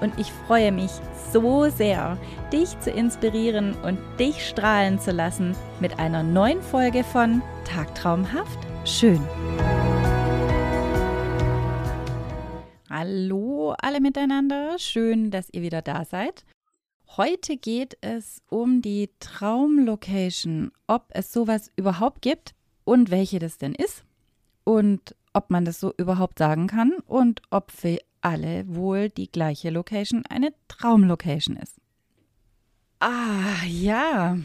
und ich freue mich so sehr, dich zu inspirieren und dich strahlen zu lassen mit einer neuen Folge von Tagtraumhaft schön. Hallo alle miteinander, schön, dass ihr wieder da seid. Heute geht es um die Traumlocation, ob es sowas überhaupt gibt und welche das denn ist und ob man das so überhaupt sagen kann und ob alle wohl die gleiche Location eine Traumlocation ist. Ah, ja,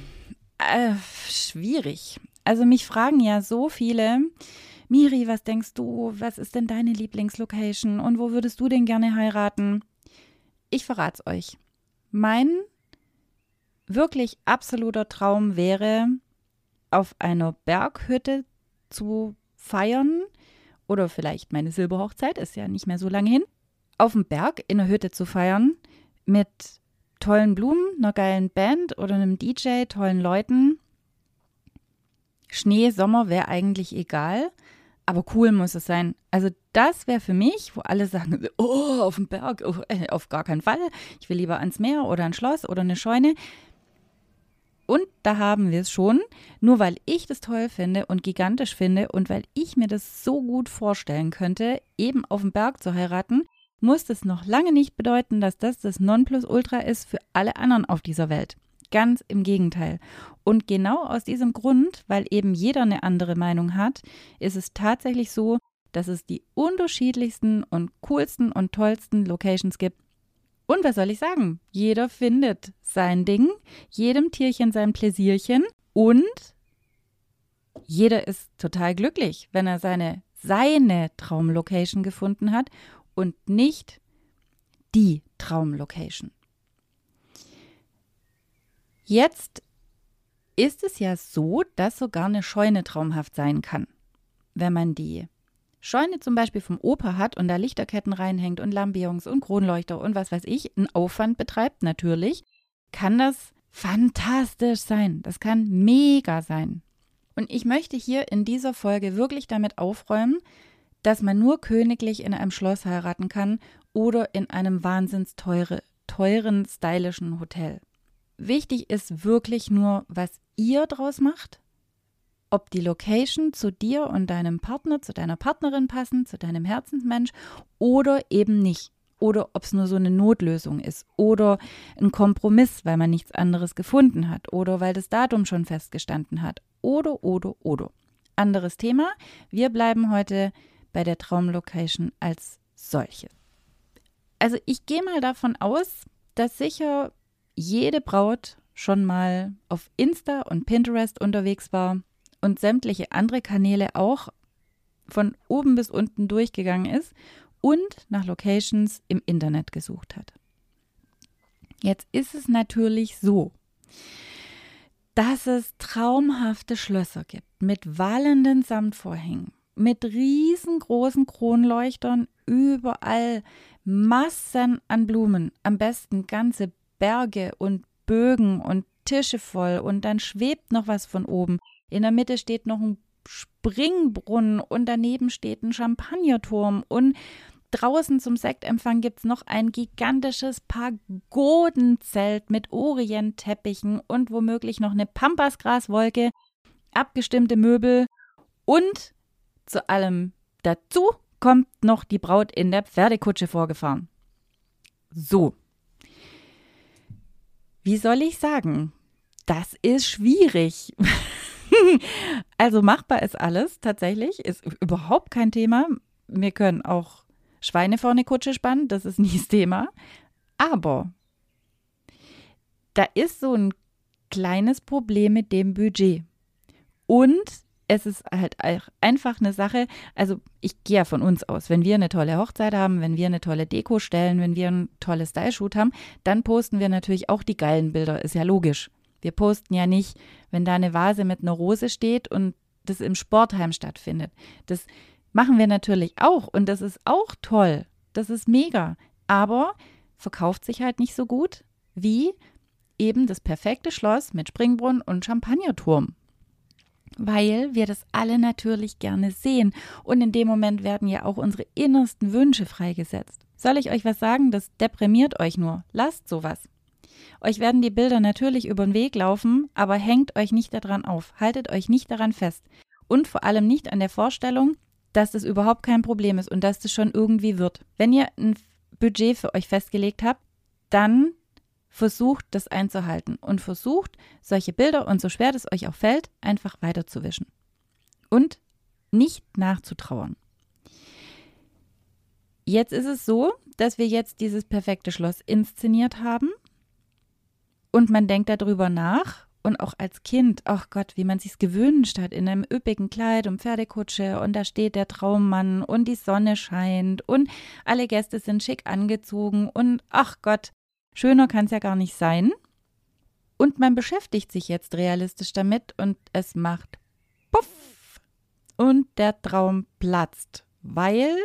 äh, schwierig. Also mich fragen ja so viele, Miri, was denkst du, was ist denn deine Lieblingslocation und wo würdest du denn gerne heiraten? Ich verrate es euch. Mein wirklich absoluter Traum wäre, auf einer Berghütte zu feiern oder vielleicht meine Silberhochzeit, ist ja nicht mehr so lange hin, auf dem Berg in der Hütte zu feiern mit tollen Blumen, einer geilen Band oder einem DJ, tollen Leuten. Schnee, Sommer wäre eigentlich egal, aber cool muss es sein. Also das wäre für mich, wo alle sagen, oh, auf dem Berg, oh, äh, auf gar keinen Fall. Ich will lieber ans Meer oder ein Schloss oder eine Scheune. Und da haben wir es schon, nur weil ich das toll finde und gigantisch finde und weil ich mir das so gut vorstellen könnte, eben auf dem Berg zu heiraten, muss das noch lange nicht bedeuten, dass das das Nonplusultra ist für alle anderen auf dieser Welt. Ganz im Gegenteil. Und genau aus diesem Grund, weil eben jeder eine andere Meinung hat, ist es tatsächlich so, dass es die unterschiedlichsten und coolsten und tollsten Locations gibt, und was soll ich sagen? Jeder findet sein Ding, jedem Tierchen sein Pläsierchen und jeder ist total glücklich, wenn er seine seine Traumlocation gefunden hat und nicht die Traumlocation. Jetzt ist es ja so, dass sogar eine Scheune traumhaft sein kann, wenn man die Scheune zum Beispiel vom Opa hat und da Lichterketten reinhängt und Lampions und Kronleuchter und was weiß ich, einen Aufwand betreibt, natürlich, kann das fantastisch sein. Das kann mega sein. Und ich möchte hier in dieser Folge wirklich damit aufräumen, dass man nur königlich in einem Schloss heiraten kann oder in einem wahnsinns teure, teuren, stylischen Hotel. Wichtig ist wirklich nur, was ihr draus macht ob die Location zu dir und deinem Partner, zu deiner Partnerin passen, zu deinem Herzensmensch oder eben nicht. Oder ob es nur so eine Notlösung ist oder ein Kompromiss, weil man nichts anderes gefunden hat oder weil das Datum schon festgestanden hat. Oder, oder, oder. Anderes Thema. Wir bleiben heute bei der Traumlocation als solche. Also ich gehe mal davon aus, dass sicher jede Braut schon mal auf Insta und Pinterest unterwegs war und sämtliche andere Kanäle auch von oben bis unten durchgegangen ist und nach Locations im Internet gesucht hat. Jetzt ist es natürlich so, dass es traumhafte Schlösser gibt mit wallenden Samtvorhängen, mit riesengroßen Kronleuchtern, überall Massen an Blumen, am besten ganze Berge und Bögen und Tische voll. Und dann schwebt noch was von oben. In der Mitte steht noch ein Springbrunnen und daneben steht ein Champagnerturm. Und draußen zum Sektempfang gibt es noch ein gigantisches Pagodenzelt mit Orientteppichen und womöglich noch eine Pampasgraswolke, abgestimmte Möbel und zu allem dazu kommt noch die Braut in der Pferdekutsche vorgefahren. So. Wie soll ich sagen? Das ist schwierig. also machbar ist alles tatsächlich, ist überhaupt kein Thema. Wir können auch Schweine vor eine Kutsche spannen, das ist nie das Thema. Aber da ist so ein kleines Problem mit dem Budget. Und es ist halt einfach eine Sache, also ich gehe ja von uns aus, wenn wir eine tolle Hochzeit haben, wenn wir eine tolle Deko stellen, wenn wir ein tolles Style-Shoot haben, dann posten wir natürlich auch die geilen Bilder, ist ja logisch. Wir posten ja nicht, wenn da eine Vase mit einer Rose steht und das im Sportheim stattfindet. Das machen wir natürlich auch und das ist auch toll. Das ist mega. Aber verkauft sich halt nicht so gut wie eben das perfekte Schloss mit Springbrunnen und Champagnerturm. Weil wir das alle natürlich gerne sehen und in dem Moment werden ja auch unsere innersten Wünsche freigesetzt. Soll ich euch was sagen? Das deprimiert euch nur. Lasst sowas. Euch werden die Bilder natürlich über den Weg laufen, aber hängt euch nicht daran auf, haltet euch nicht daran fest und vor allem nicht an der Vorstellung, dass das überhaupt kein Problem ist und dass das schon irgendwie wird. Wenn ihr ein Budget für euch festgelegt habt, dann versucht das einzuhalten und versucht solche Bilder und so schwer das euch auch fällt, einfach weiterzuwischen und nicht nachzutrauern. Jetzt ist es so, dass wir jetzt dieses perfekte Schloss inszeniert haben und man denkt darüber nach und auch als Kind, ach Gott, wie man sich's gewünscht hat, in einem üppigen Kleid und Pferdekutsche und da steht der Traummann und die Sonne scheint und alle Gäste sind schick angezogen und ach Gott, schöner kann's ja gar nicht sein. Und man beschäftigt sich jetzt realistisch damit und es macht puff und der Traum platzt, weil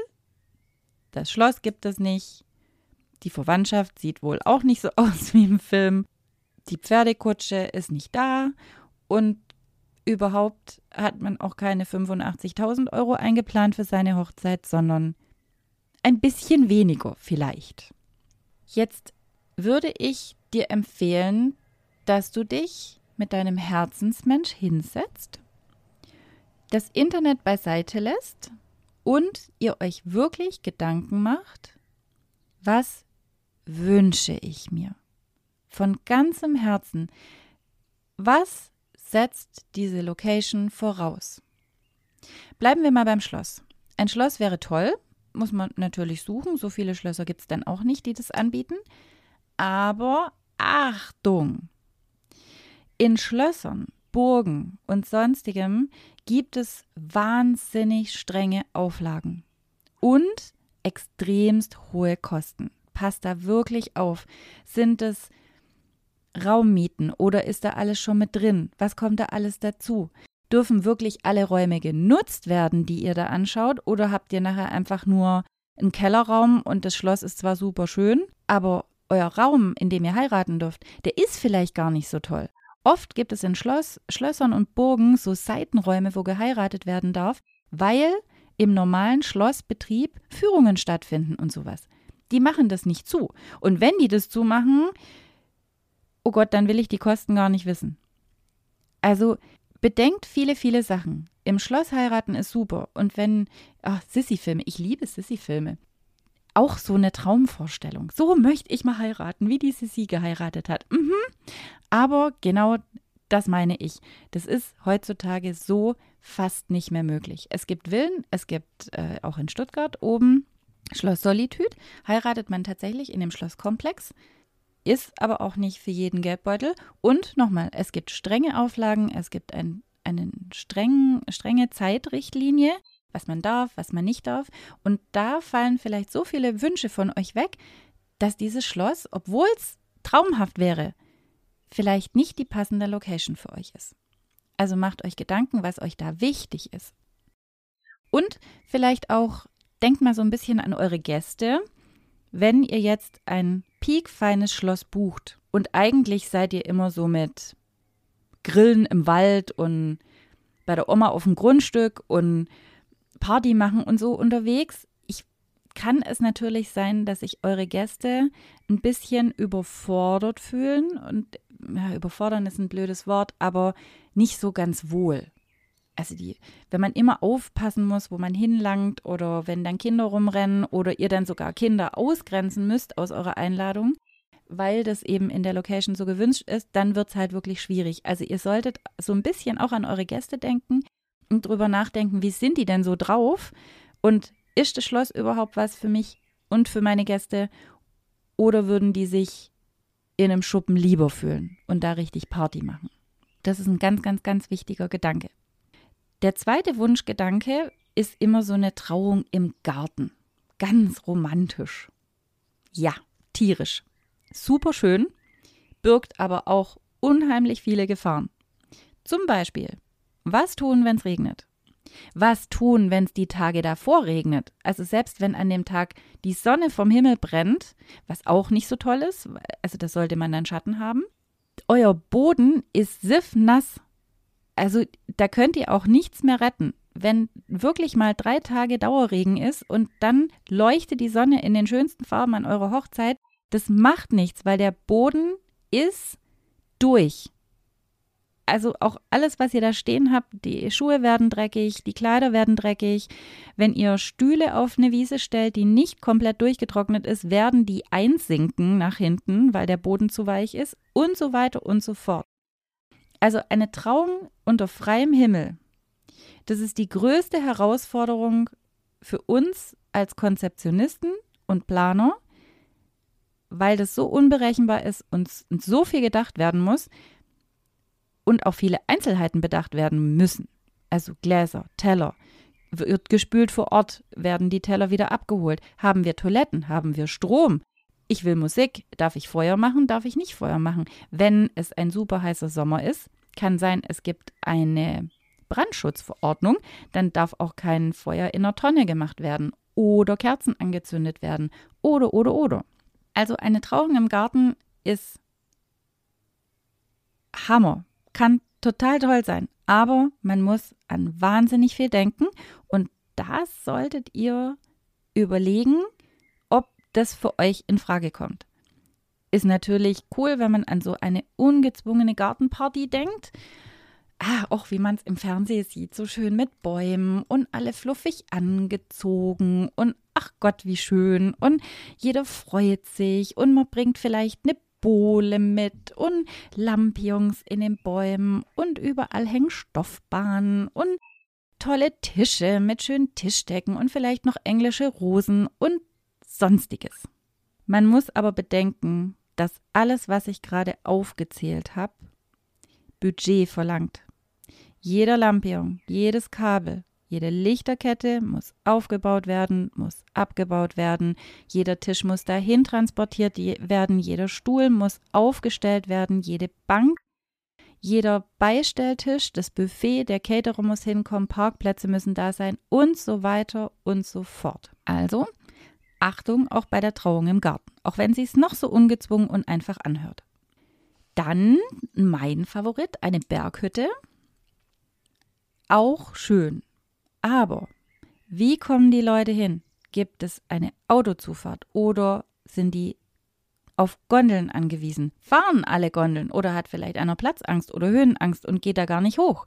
das Schloss gibt es nicht. Die Verwandtschaft sieht wohl auch nicht so aus wie im Film die Pferdekutsche ist nicht da und überhaupt hat man auch keine 85.000 Euro eingeplant für seine Hochzeit, sondern ein bisschen weniger vielleicht. Jetzt würde ich dir empfehlen, dass du dich mit deinem Herzensmensch hinsetzt, das Internet beiseite lässt und ihr euch wirklich Gedanken macht, was wünsche ich mir? von ganzem Herzen, was setzt diese Location voraus? Bleiben wir mal beim Schloss. Ein Schloss wäre toll, muss man natürlich suchen. So viele Schlösser gibt es dann auch nicht, die das anbieten. Aber Achtung! In Schlössern, Burgen und sonstigem gibt es wahnsinnig strenge Auflagen und extremst hohe Kosten. Passt da wirklich auf. Sind es Raum mieten oder ist da alles schon mit drin? Was kommt da alles dazu? Dürfen wirklich alle Räume genutzt werden, die ihr da anschaut, oder habt ihr nachher einfach nur einen Kellerraum und das Schloss ist zwar super schön, aber euer Raum, in dem ihr heiraten dürft, der ist vielleicht gar nicht so toll. Oft gibt es in Schloss, Schlössern und Burgen so Seitenräume, wo geheiratet werden darf, weil im normalen Schlossbetrieb Führungen stattfinden und sowas. Die machen das nicht zu. Und wenn die das zumachen, oh Gott, dann will ich die Kosten gar nicht wissen. Also bedenkt viele, viele Sachen. Im Schloss heiraten ist super. Und wenn, ach, Sissy-Filme, ich liebe Sissy-Filme. Auch so eine Traumvorstellung. So möchte ich mal heiraten, wie die Sissy geheiratet hat. Mhm. Aber genau das meine ich. Das ist heutzutage so fast nicht mehr möglich. Es gibt Villen, es gibt äh, auch in Stuttgart oben Schloss Solitude. Heiratet man tatsächlich in dem Schlosskomplex ist aber auch nicht für jeden Geldbeutel. Und nochmal, es gibt strenge Auflagen, es gibt ein, eine streng, strenge Zeitrichtlinie, was man darf, was man nicht darf. Und da fallen vielleicht so viele Wünsche von euch weg, dass dieses Schloss, obwohl es traumhaft wäre, vielleicht nicht die passende Location für euch ist. Also macht euch Gedanken, was euch da wichtig ist. Und vielleicht auch denkt mal so ein bisschen an eure Gäste wenn ihr jetzt ein piekfeines Schloss bucht und eigentlich seid ihr immer so mit Grillen im Wald und bei der Oma auf dem Grundstück und Party machen und so unterwegs, ich kann es natürlich sein, dass sich eure Gäste ein bisschen überfordert fühlen und ja, überfordern ist ein blödes Wort, aber nicht so ganz wohl also die, wenn man immer aufpassen muss, wo man hinlangt oder wenn dann Kinder rumrennen oder ihr dann sogar Kinder ausgrenzen müsst aus eurer Einladung, weil das eben in der Location so gewünscht ist, dann wird es halt wirklich schwierig. Also ihr solltet so ein bisschen auch an eure Gäste denken und drüber nachdenken, wie sind die denn so drauf und ist das Schloss überhaupt was für mich und für meine Gäste oder würden die sich in einem Schuppen lieber fühlen und da richtig Party machen? Das ist ein ganz, ganz, ganz wichtiger Gedanke. Der zweite Wunschgedanke ist immer so eine Trauung im Garten. Ganz romantisch. Ja, tierisch. Super schön, birgt aber auch unheimlich viele Gefahren. Zum Beispiel Was tun, wenn es regnet? Was tun, wenn es die Tage davor regnet? Also selbst wenn an dem Tag die Sonne vom Himmel brennt, was auch nicht so toll ist, also das sollte man dann Schatten haben. Euer Boden ist siffnass. Also da könnt ihr auch nichts mehr retten. Wenn wirklich mal drei Tage Dauerregen ist und dann leuchtet die Sonne in den schönsten Farben an eurer Hochzeit, das macht nichts, weil der Boden ist durch also auch alles, was ihr da stehen habt, die Schuhe werden dreckig, die Kleider werden dreckig. Wenn ihr Stühle auf eine Wiese stellt, die nicht komplett durchgetrocknet ist, werden die einsinken nach hinten, weil der Boden zu weich ist und so weiter und so fort. Also eine Trauung unter freiem Himmel, das ist die größte Herausforderung für uns als Konzeptionisten und Planer, weil das so unberechenbar ist und so viel gedacht werden muss, und auch viele Einzelheiten bedacht werden müssen. Also Gläser, Teller. Wird gespült vor Ort, werden die Teller wieder abgeholt. Haben wir Toiletten? Haben wir Strom? Ich will Musik. Darf ich Feuer machen? Darf ich nicht Feuer machen? Wenn es ein super heißer Sommer ist, kann sein, es gibt eine Brandschutzverordnung, dann darf auch kein Feuer in einer Tonne gemacht werden oder Kerzen angezündet werden oder oder oder. Also eine Trauung im Garten ist Hammer kann total toll sein, aber man muss an wahnsinnig viel denken und das solltet ihr überlegen, ob das für euch in Frage kommt. Ist natürlich cool, wenn man an so eine ungezwungene Gartenparty denkt. Ah, auch wie man es im Fernsehen sieht, so schön mit Bäumen und alle fluffig angezogen und ach Gott, wie schön und jeder freut sich und man bringt vielleicht eine Bowle mit und Lampions in den Bäumen und überall hängen Stoffbahnen und tolle Tische mit schönen Tischdecken und vielleicht noch englische Rosen und sonstiges. Man muss aber bedenken, dass alles, was ich gerade aufgezählt habe, Budget verlangt. Jeder Lampion, jedes Kabel, jede Lichterkette muss aufgebaut werden, muss abgebaut werden, jeder Tisch muss dahin transportiert werden, jeder Stuhl muss aufgestellt werden, jede Bank, jeder Beistelltisch, das Buffet, der Caterer muss hinkommen, Parkplätze müssen da sein und so weiter und so fort. Also Achtung auch bei der Trauung im Garten, auch wenn sie es noch so ungezwungen und einfach anhört. Dann mein Favorit, eine Berghütte. Auch schön. Aber wie kommen die Leute hin? Gibt es eine Autozufahrt oder sind die auf Gondeln angewiesen? Fahren alle Gondeln oder hat vielleicht einer Platzangst oder Höhenangst und geht da gar nicht hoch?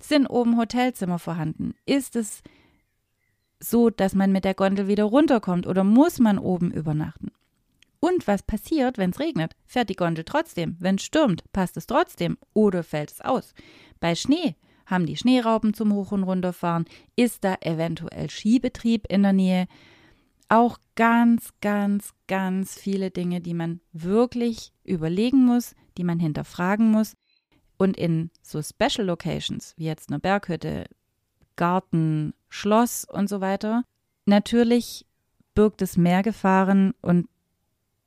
Sind oben Hotelzimmer vorhanden? Ist es so, dass man mit der Gondel wieder runterkommt oder muss man oben übernachten? Und was passiert, wenn es regnet? Fährt die Gondel trotzdem? Wenn es stürmt, passt es trotzdem oder fällt es aus? Bei Schnee haben die Schneeraupen zum Hoch- und Runterfahren? Ist da eventuell Skibetrieb in der Nähe? Auch ganz, ganz, ganz viele Dinge, die man wirklich überlegen muss, die man hinterfragen muss. Und in so Special Locations, wie jetzt eine Berghütte, Garten, Schloss und so weiter, natürlich birgt es mehr Gefahren und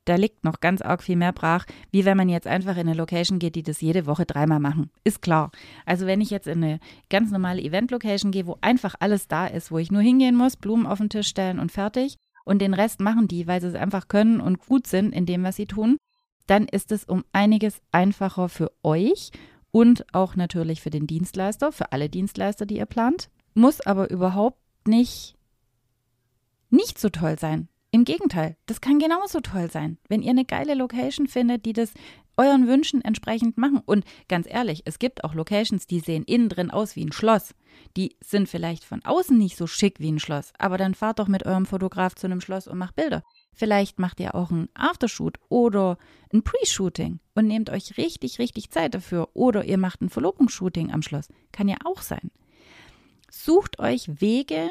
da liegt noch ganz arg viel mehr brach, wie wenn man jetzt einfach in eine Location geht, die das jede Woche dreimal machen. Ist klar. Also wenn ich jetzt in eine ganz normale Event-Location gehe, wo einfach alles da ist, wo ich nur hingehen muss, Blumen auf den Tisch stellen und fertig und den Rest machen die, weil sie es einfach können und gut sind in dem, was sie tun, dann ist es um einiges einfacher für euch und auch natürlich für den Dienstleister, für alle Dienstleister, die ihr plant. Muss aber überhaupt nicht nicht so toll sein. Im Gegenteil, das kann genauso toll sein, wenn ihr eine geile Location findet, die das euren Wünschen entsprechend machen. Und ganz ehrlich, es gibt auch Locations, die sehen innen drin aus wie ein Schloss. Die sind vielleicht von außen nicht so schick wie ein Schloss, aber dann fahrt doch mit eurem Fotograf zu einem Schloss und macht Bilder. Vielleicht macht ihr auch ein Aftershoot oder ein Pre-Shooting und nehmt euch richtig, richtig Zeit dafür. Oder ihr macht ein Verlobungsshooting am Schloss. Kann ja auch sein. Sucht euch Wege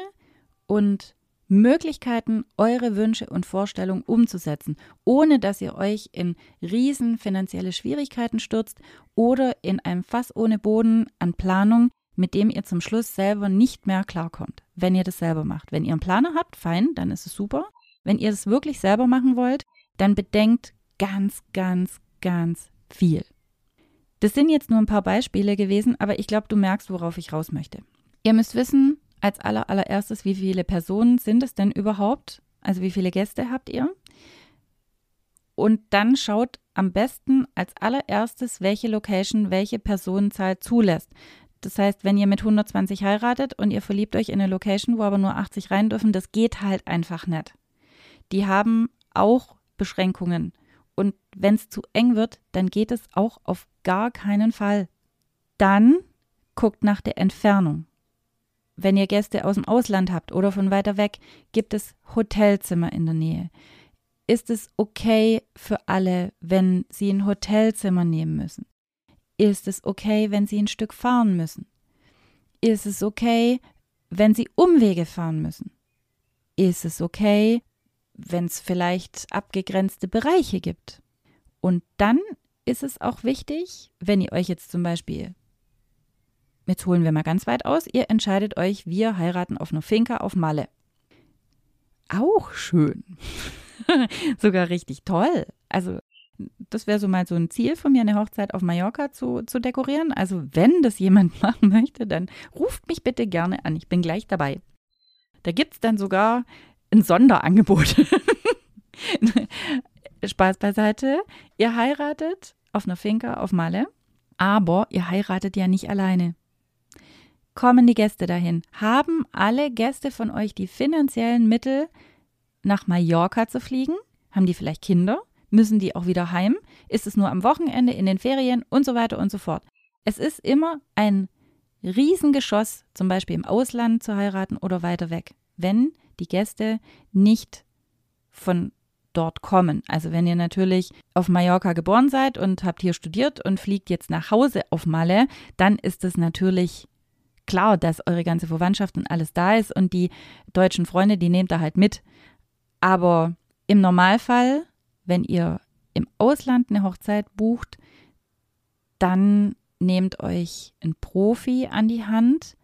und Möglichkeiten, eure Wünsche und Vorstellungen umzusetzen, ohne dass ihr euch in riesen finanzielle Schwierigkeiten stürzt oder in einem Fass ohne Boden an Planung, mit dem ihr zum Schluss selber nicht mehr klarkommt, wenn ihr das selber macht. Wenn ihr einen Planer habt, fein, dann ist es super. Wenn ihr das wirklich selber machen wollt, dann bedenkt ganz, ganz, ganz viel. Das sind jetzt nur ein paar Beispiele gewesen, aber ich glaube, du merkst, worauf ich raus möchte. Ihr müsst wissen, als aller, allererstes, wie viele Personen sind es denn überhaupt? Also wie viele Gäste habt ihr? Und dann schaut am besten als allererstes, welche Location welche Personenzahl zulässt. Das heißt, wenn ihr mit 120 heiratet und ihr verliebt euch in eine Location, wo aber nur 80 rein dürfen, das geht halt einfach nicht. Die haben auch Beschränkungen. Und wenn es zu eng wird, dann geht es auch auf gar keinen Fall. Dann guckt nach der Entfernung. Wenn ihr Gäste aus dem Ausland habt oder von weiter weg, gibt es Hotelzimmer in der Nähe. Ist es okay für alle, wenn sie ein Hotelzimmer nehmen müssen? Ist es okay, wenn sie ein Stück fahren müssen? Ist es okay, wenn sie Umwege fahren müssen? Ist es okay, wenn es vielleicht abgegrenzte Bereiche gibt? Und dann ist es auch wichtig, wenn ihr euch jetzt zum Beispiel Jetzt holen wir mal ganz weit aus. Ihr entscheidet euch, wir heiraten auf einer Finca auf Malle. Auch schön. Sogar richtig toll. Also, das wäre so mal so ein Ziel von mir, eine Hochzeit auf Mallorca zu, zu dekorieren. Also, wenn das jemand machen möchte, dann ruft mich bitte gerne an. Ich bin gleich dabei. Da gibt es dann sogar ein Sonderangebot. Spaß beiseite. Ihr heiratet auf einer Finca auf Malle, aber ihr heiratet ja nicht alleine kommen die Gäste dahin? Haben alle Gäste von euch die finanziellen Mittel, nach Mallorca zu fliegen? Haben die vielleicht Kinder? Müssen die auch wieder heim? Ist es nur am Wochenende, in den Ferien und so weiter und so fort? Es ist immer ein Riesengeschoss, zum Beispiel im Ausland zu heiraten oder weiter weg, wenn die Gäste nicht von dort kommen. Also wenn ihr natürlich auf Mallorca geboren seid und habt hier studiert und fliegt jetzt nach Hause auf Malle, dann ist es natürlich klar, dass eure ganze Verwandtschaft und alles da ist und die deutschen Freunde, die nehmt ihr halt mit. Aber im Normalfall, wenn ihr im Ausland eine Hochzeit bucht, dann nehmt euch einen Profi an die Hand,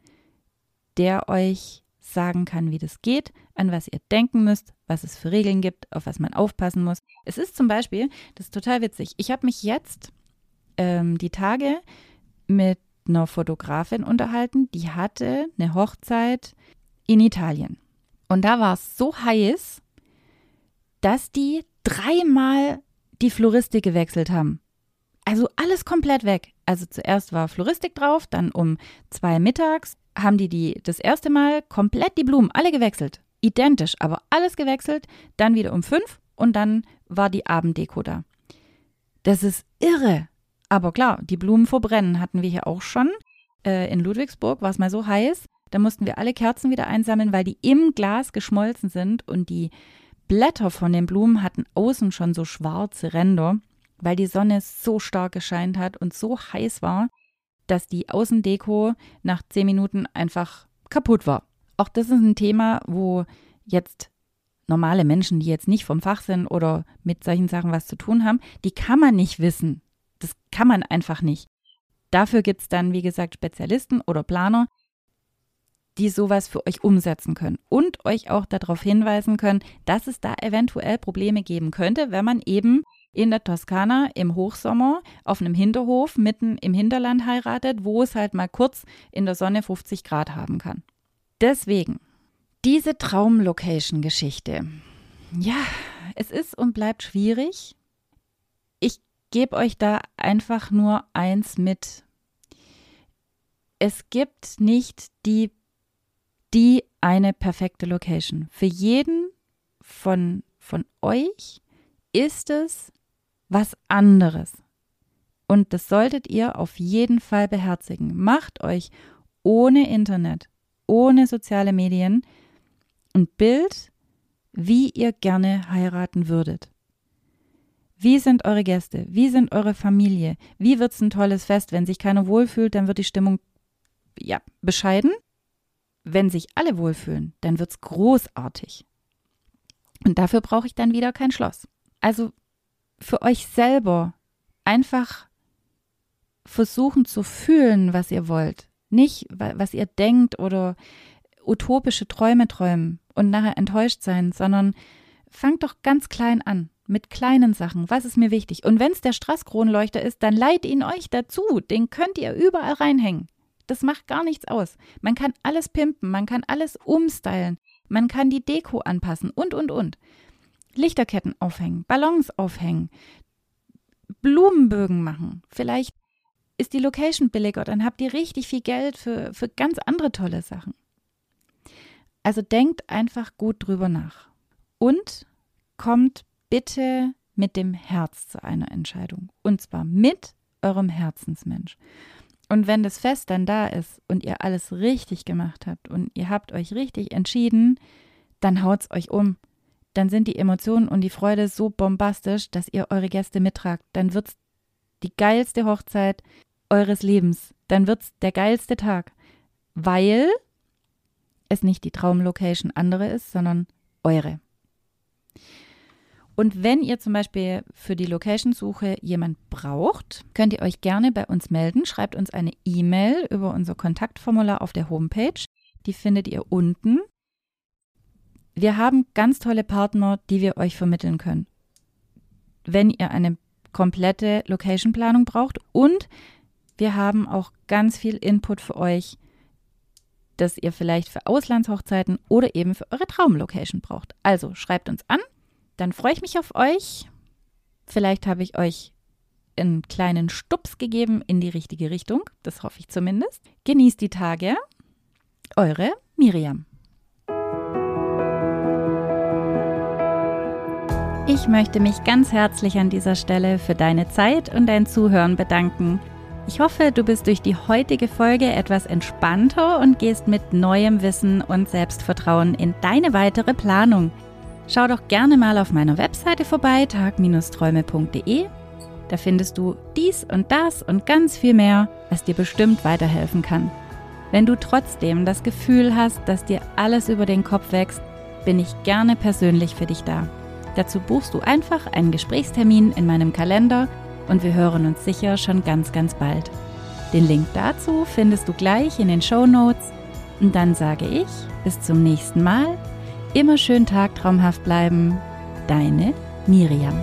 der euch sagen kann, wie das geht, an was ihr denken müsst, was es für Regeln gibt, auf was man aufpassen muss. Es ist zum Beispiel, das ist total witzig, ich habe mich jetzt ähm, die Tage mit einer Fotografin unterhalten, die hatte eine Hochzeit in Italien. Und da war es so heiß, dass die dreimal die Floristik gewechselt haben. Also alles komplett weg. Also zuerst war Floristik drauf, dann um zwei mittags haben die, die das erste Mal komplett die Blumen alle gewechselt. Identisch, aber alles gewechselt. Dann wieder um fünf und dann war die Abenddeko da. Das ist irre. Aber klar, die Blumen verbrennen hatten wir hier auch schon. Äh, in Ludwigsburg war es mal so heiß, da mussten wir alle Kerzen wieder einsammeln, weil die im Glas geschmolzen sind und die Blätter von den Blumen hatten außen schon so schwarze Ränder, weil die Sonne so stark gescheint hat und so heiß war, dass die Außendeko nach zehn Minuten einfach kaputt war. Auch das ist ein Thema, wo jetzt normale Menschen, die jetzt nicht vom Fach sind oder mit solchen Sachen was zu tun haben, die kann man nicht wissen. Das kann man einfach nicht. Dafür gibt es dann, wie gesagt, Spezialisten oder Planer, die sowas für euch umsetzen können und euch auch darauf hinweisen können, dass es da eventuell Probleme geben könnte, wenn man eben in der Toskana im Hochsommer auf einem Hinterhof mitten im Hinterland heiratet, wo es halt mal kurz in der Sonne 50 Grad haben kann. Deswegen, diese Traumlocation-Geschichte. Ja, es ist und bleibt schwierig. Gebe euch da einfach nur eins mit. Es gibt nicht die, die eine perfekte Location. Für jeden von, von euch ist es was anderes. Und das solltet ihr auf jeden Fall beherzigen. Macht euch ohne Internet, ohne soziale Medien ein Bild, wie ihr gerne heiraten würdet. Wie sind eure Gäste? Wie sind eure Familie? Wie wird es ein tolles Fest? Wenn sich keiner wohlfühlt, dann wird die Stimmung ja bescheiden. Wenn sich alle wohlfühlen, dann wird es großartig. Und dafür brauche ich dann wieder kein Schloss. Also für euch selber einfach versuchen zu fühlen, was ihr wollt. Nicht, was ihr denkt oder utopische Träume träumen und nachher enttäuscht sein, sondern fangt doch ganz klein an mit kleinen Sachen. Was ist mir wichtig? Und wenn es der Straßkronleuchter ist, dann leiht ihn euch dazu. Den könnt ihr überall reinhängen. Das macht gar nichts aus. Man kann alles pimpen, man kann alles umstylen, man kann die Deko anpassen und, und, und. Lichterketten aufhängen, Ballons aufhängen, Blumenbögen machen. Vielleicht ist die Location billiger, dann habt ihr richtig viel Geld für, für ganz andere tolle Sachen. Also denkt einfach gut drüber nach. Und kommt bitte mit dem Herz zu einer Entscheidung. Und zwar mit eurem Herzensmensch. Und wenn das Fest dann da ist und ihr alles richtig gemacht habt und ihr habt euch richtig entschieden, dann haut's euch um. Dann sind die Emotionen und die Freude so bombastisch, dass ihr eure Gäste mittragt. Dann wird's die geilste Hochzeit eures Lebens. Dann wird's der geilste Tag, weil es nicht die Traumlocation andere ist, sondern eure. Und wenn ihr zum Beispiel für die Location-Suche jemand braucht, könnt ihr euch gerne bei uns melden. Schreibt uns eine E-Mail über unser Kontaktformular auf der Homepage. Die findet ihr unten. Wir haben ganz tolle Partner, die wir euch vermitteln können. Wenn ihr eine komplette Location-Planung braucht und wir haben auch ganz viel Input für euch, das ihr vielleicht für Auslandshochzeiten oder eben für eure Traumlocation braucht. Also schreibt uns an dann freue ich mich auf euch. Vielleicht habe ich euch einen kleinen Stups gegeben in die richtige Richtung. Das hoffe ich zumindest. Genießt die Tage. Eure Miriam. Ich möchte mich ganz herzlich an dieser Stelle für deine Zeit und dein Zuhören bedanken. Ich hoffe, du bist durch die heutige Folge etwas entspannter und gehst mit neuem Wissen und Selbstvertrauen in deine weitere Planung. Schau doch gerne mal auf meiner Webseite vorbei, tag-träume.de. Da findest du dies und das und ganz viel mehr, was dir bestimmt weiterhelfen kann. Wenn du trotzdem das Gefühl hast, dass dir alles über den Kopf wächst, bin ich gerne persönlich für dich da. Dazu buchst du einfach einen Gesprächstermin in meinem Kalender und wir hören uns sicher schon ganz, ganz bald. Den Link dazu findest du gleich in den Show Notes. Und dann sage ich bis zum nächsten Mal Immer schön tagtraumhaft bleiben. Deine Miriam.